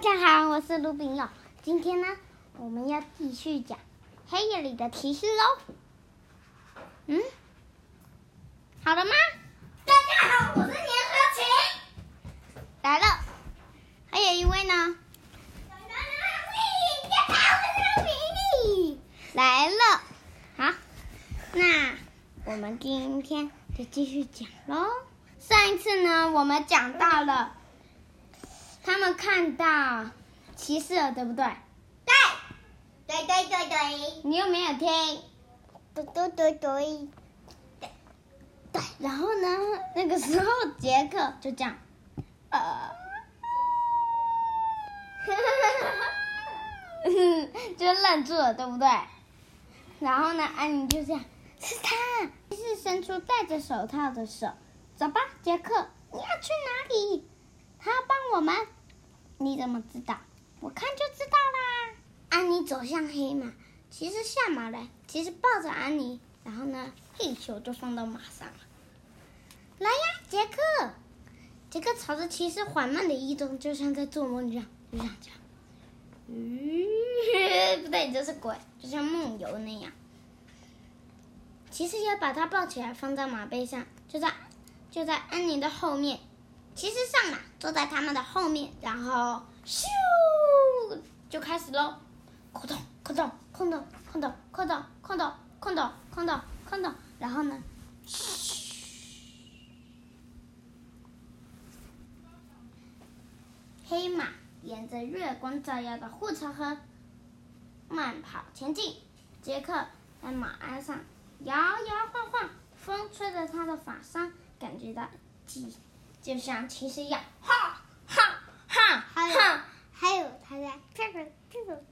大家好，我是卢炳佑。今天呢，我们要继续讲《黑夜里的骑士》喽。嗯，好了吗？大家好，我是粘合琴。来了，还有一位呢。来了，好，那我们今天就继续讲喽。上一次呢，我们讲到了。他们看到骑士了，对不对？对，对对对对。你又没有听？对对对对。对，然后呢？那个时候杰克就这样，呃，就愣住了，对不对？然后呢，安妮就这样，是他，骑士伸出戴着手套的手，走吧，杰克，你要去哪里？他要帮我们。你怎么知道？我看就知道啦。安妮走向黑马，骑士下马来，其实抱着安妮，然后呢，嘿球就放到马上了。来呀，杰克！杰克朝着骑士缓慢的移动，就像在做梦一样，就像这样。嗯，不对，这是鬼，就像梦游那样。骑士也把他抱起来，放在马背上，就在就在安妮的后面。骑士上马，坐在他们的后面，然后咻就开始喽，哐咚哐咚哐咚哐咚哐咚哐咚哐咚哐咚哐咚，然后呢，嘘，黑马沿着月光照耀的护城河慢跑前进，杰克在马鞍上摇摇晃晃，风吹着他的发梢，感觉到。就像骑士一样，哈哈哈！还有还有，他在这个这个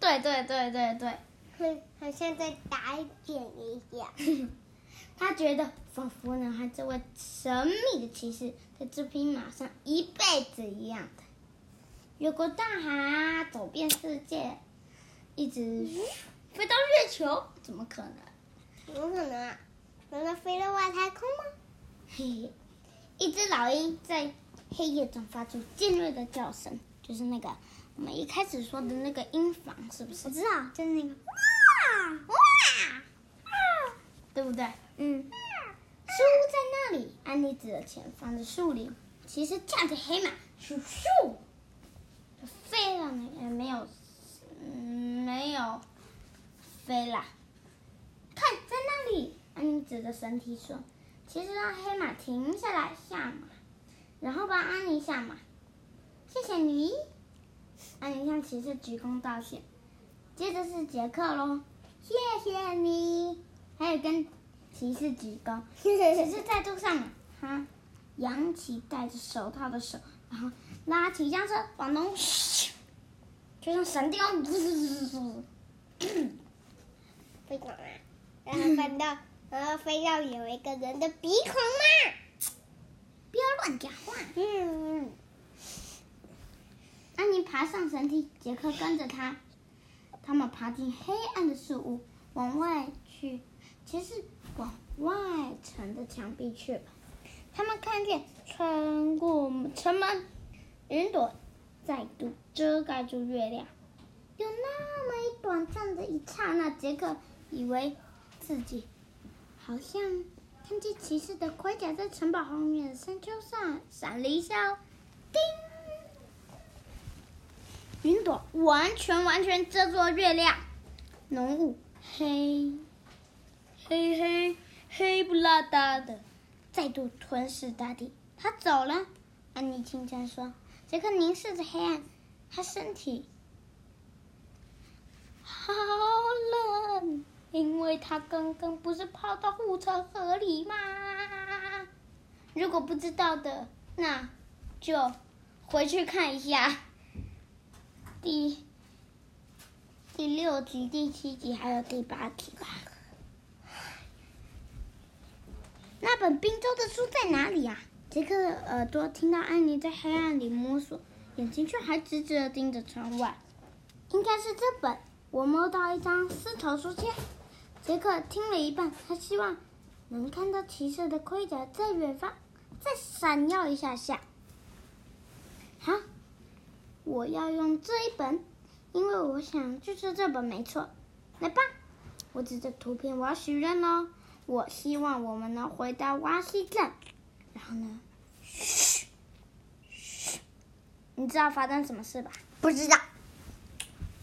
对对对对对，哼，好像在打点一样。他觉得仿佛呢和这位神秘的骑士在这匹马上一辈子一样的，越过大海啊，走遍世界，一直飞到月球，怎么可能？怎么可能啊？难道飞到外太空吗？嘿嘿。一只老鹰在黑夜中发出尖锐的叫声，就是那个我们一开始说的那个鹰房，是不是？我知道，就是那个哇哇哇，对不对？嗯。树屋在那里，安妮指着前方的树林。其实驾着黑马，咻咻，就飞了那个没有，嗯，没有飞了。看，在那里，安妮指着身体说。骑士让黑马停下来下马，然后帮安妮下马。谢谢你，安妮向骑士鞠躬道谢。接着是杰克喽，谢谢你，还有跟骑士鞠躬。骑士再度上马，他扬起戴着手套的手，然后拉起缰车往东，就像闪电，滋滋滋滋，飞过来，然后翻到。然后非要有一个人的鼻孔吗？不要乱讲话。嗯。安妮爬上神梯，杰克跟着他。他们爬进黑暗的树屋，往外去，其实往外层的墙壁去了。他们看见穿过城门，云朵再度遮盖住月亮。有那么一短暂的一刹那，杰克以为自己。好像看见骑士的盔甲在城堡后面的山丘上闪了一下，叮！云朵完全完全遮住了月亮，浓雾黑黑黑黑不拉哒的，再度吞噬大地。他走了，安妮轻声说：“杰克凝视着黑暗，他身体好冷。”因为他刚刚不是泡到护城河里吗？如果不知道的，那就回去看一下第第六集、第七集还有第八集吧。那本冰州的书在哪里啊？杰克的耳朵听到安妮在黑暗里摸索，眼睛却还直直的盯着窗外。应该是这本。我摸到一张丝绸书签。杰克听了一半，他希望能看到骑士的盔甲在远方再闪耀一下下。好，我要用这一本，因为我想就是这本没错。来吧，我指着图片，我要许愿哦。我希望我们能回到瓦西镇。然后呢？嘘，嘘，你知道发生什么事吧？不知道。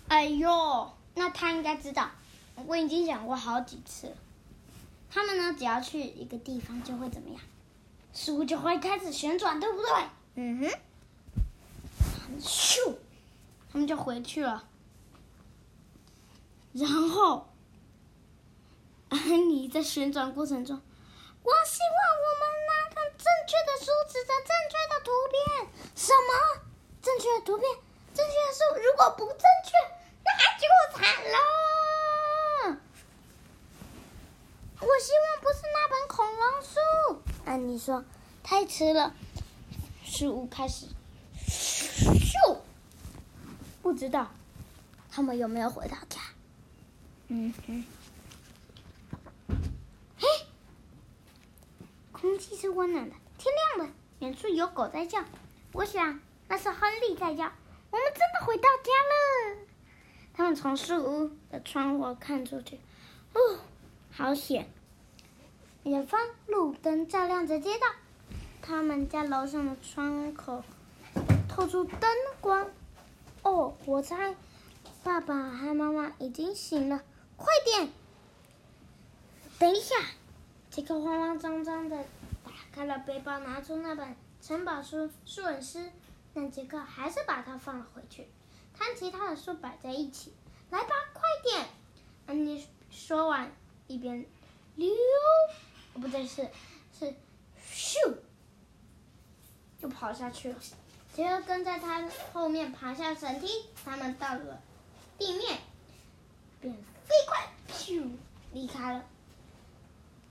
哎呦，那他应该知道。我已经讲过好几次了。他们呢，只要去一个地方，就会怎么样？书就会开始旋转，对不对？嗯哼。咻，他们就回去了。然后，安妮在旋转过程中，我希望我们拿个正确的书，指着正确的图片。什么？正确的图片？正确的书？如果不正确，那就惨了。我希望不是那本恐龙书。安妮说：“太迟了。”书开始。咻！不知道他们有没有回到家？嗯哼。嘿，空气是温暖的，天亮了，远处有狗在叫。我想那是亨利在叫。我们真的回到家了。他们从树屋的窗户看出去，哦，好险！远方路灯照亮着街道，他们家楼上的窗口。透出灯光，哦，我猜爸爸和妈妈已经醒了，快点！等一下，杰克慌慌张张的打开了背包，拿出那本城堡书《舒尔斯》，但杰克还是把它放了回去，摊其他的书摆在一起。来吧，快点！安妮说完，一边溜，不对，是是咻，就跑下去了。杰克跟在他后面爬下绳梯，他们到了地面，便飞快咻离开了。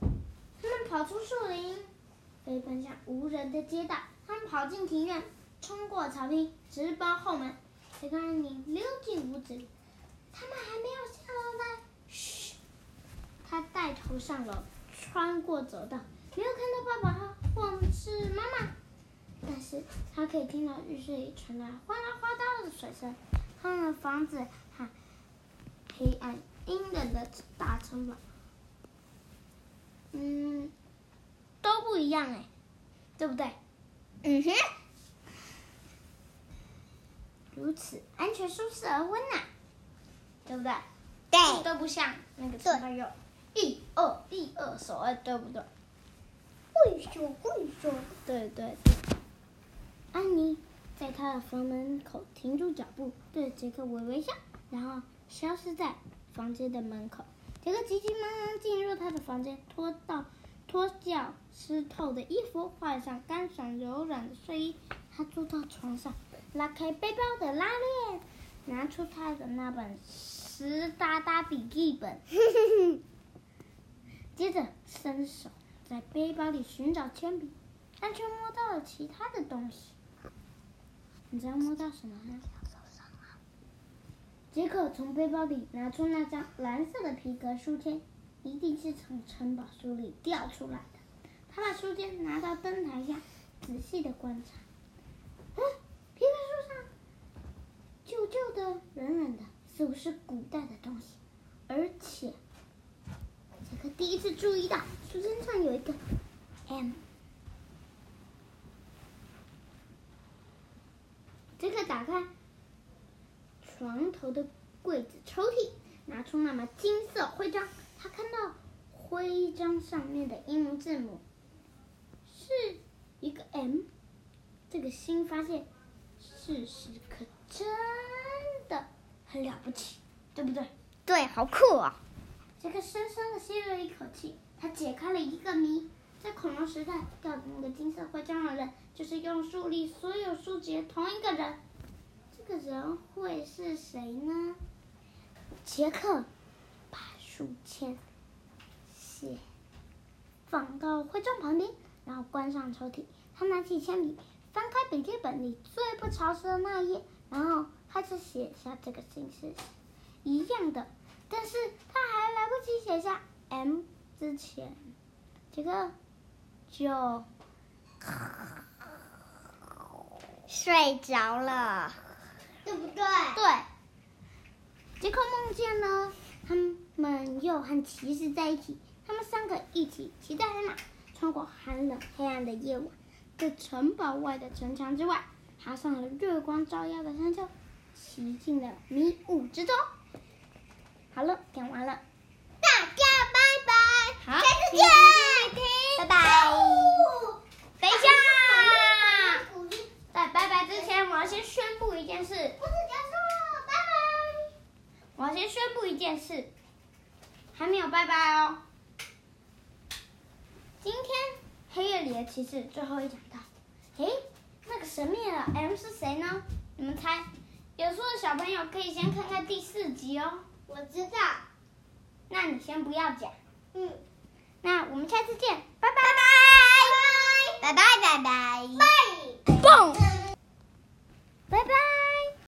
他们跑出树林，飞奔向无人的街道。他们跑进庭院，冲过草坪，直奔后门。杰克安妮溜进屋子里，他们还没有下楼呢。嘘，他带头上楼，穿过走道，没有看到爸爸或是妈妈。但是他可以听到浴室里传来哗啦哗啦的水声，他们的房子和黑暗阴冷的大城堡，嗯，都不一样哎，对不对？嗯哼，如此安全、舒适而温暖，对不对？对，都不像那个城堡有一二一二手哎，对不对？会说会说，对对对。安妮在他的房门口停住脚步，对杰克微微笑，然后消失在房间的门口。杰克急急忙忙进入他的房间，脱到脱掉湿透的衣服，换上干爽柔软的睡衣。他坐到床上，拉开背包的拉链，拿出他的那本湿哒哒笔记本，接着伸手在背包里寻找铅笔，但却摸到了其他的东西。你知道摸到什么吗？杰克从背包里拿出那张蓝色的皮革书签，一定是从城堡书里掉出来的。他把书签拿到灯台下，仔细的观察。嗯，皮革书上旧旧的、软软的，似乎是古代的东西。而且，他第一次注意到书签上有一个 M。杰克打开床头的柜子抽屉，拿出那枚金色徽章。他看到徽章上面的英文字母是一个 M。这个新发现，事实可真的很了不起，对不对？对，好酷啊！杰克深深的吸了一口气，他解开了一个谜。在恐龙时代掉的那个金色徽章的人，就是用树立所有书籍同一个人。这个人会是谁呢？杰克把书签写放到徽章旁边，然后关上抽屉。他拿起铅笔，翻开笔记本里最不潮湿的那一页，然后开始写下这个姓氏一样的。但是他还来不及写下 M 之前，杰克。就睡着了。对不对？对杰克梦见了他们又和骑士在一起，他们三个一起骑在黑马，穿过寒冷黑暗的夜晚，在城堡外的城墙之外，爬上了月光照耀的山丘，骑进了迷雾之中。好了，讲完了，大家拜拜，好，下次见，拜拜。等一下，在拜拜之前，我要先宣布一件事。故事结束了，拜拜。我要先宣布一件事，还没有拜拜哦。今天黑夜里的骑士最后一讲到，诶，那个神秘的 M 是谁呢？你们猜？有书的小朋友可以先看看第四集哦。我知道，那你先不要讲。嗯，那我们下次见，拜拜拜拜，拜拜，拜拜，拜。蹦。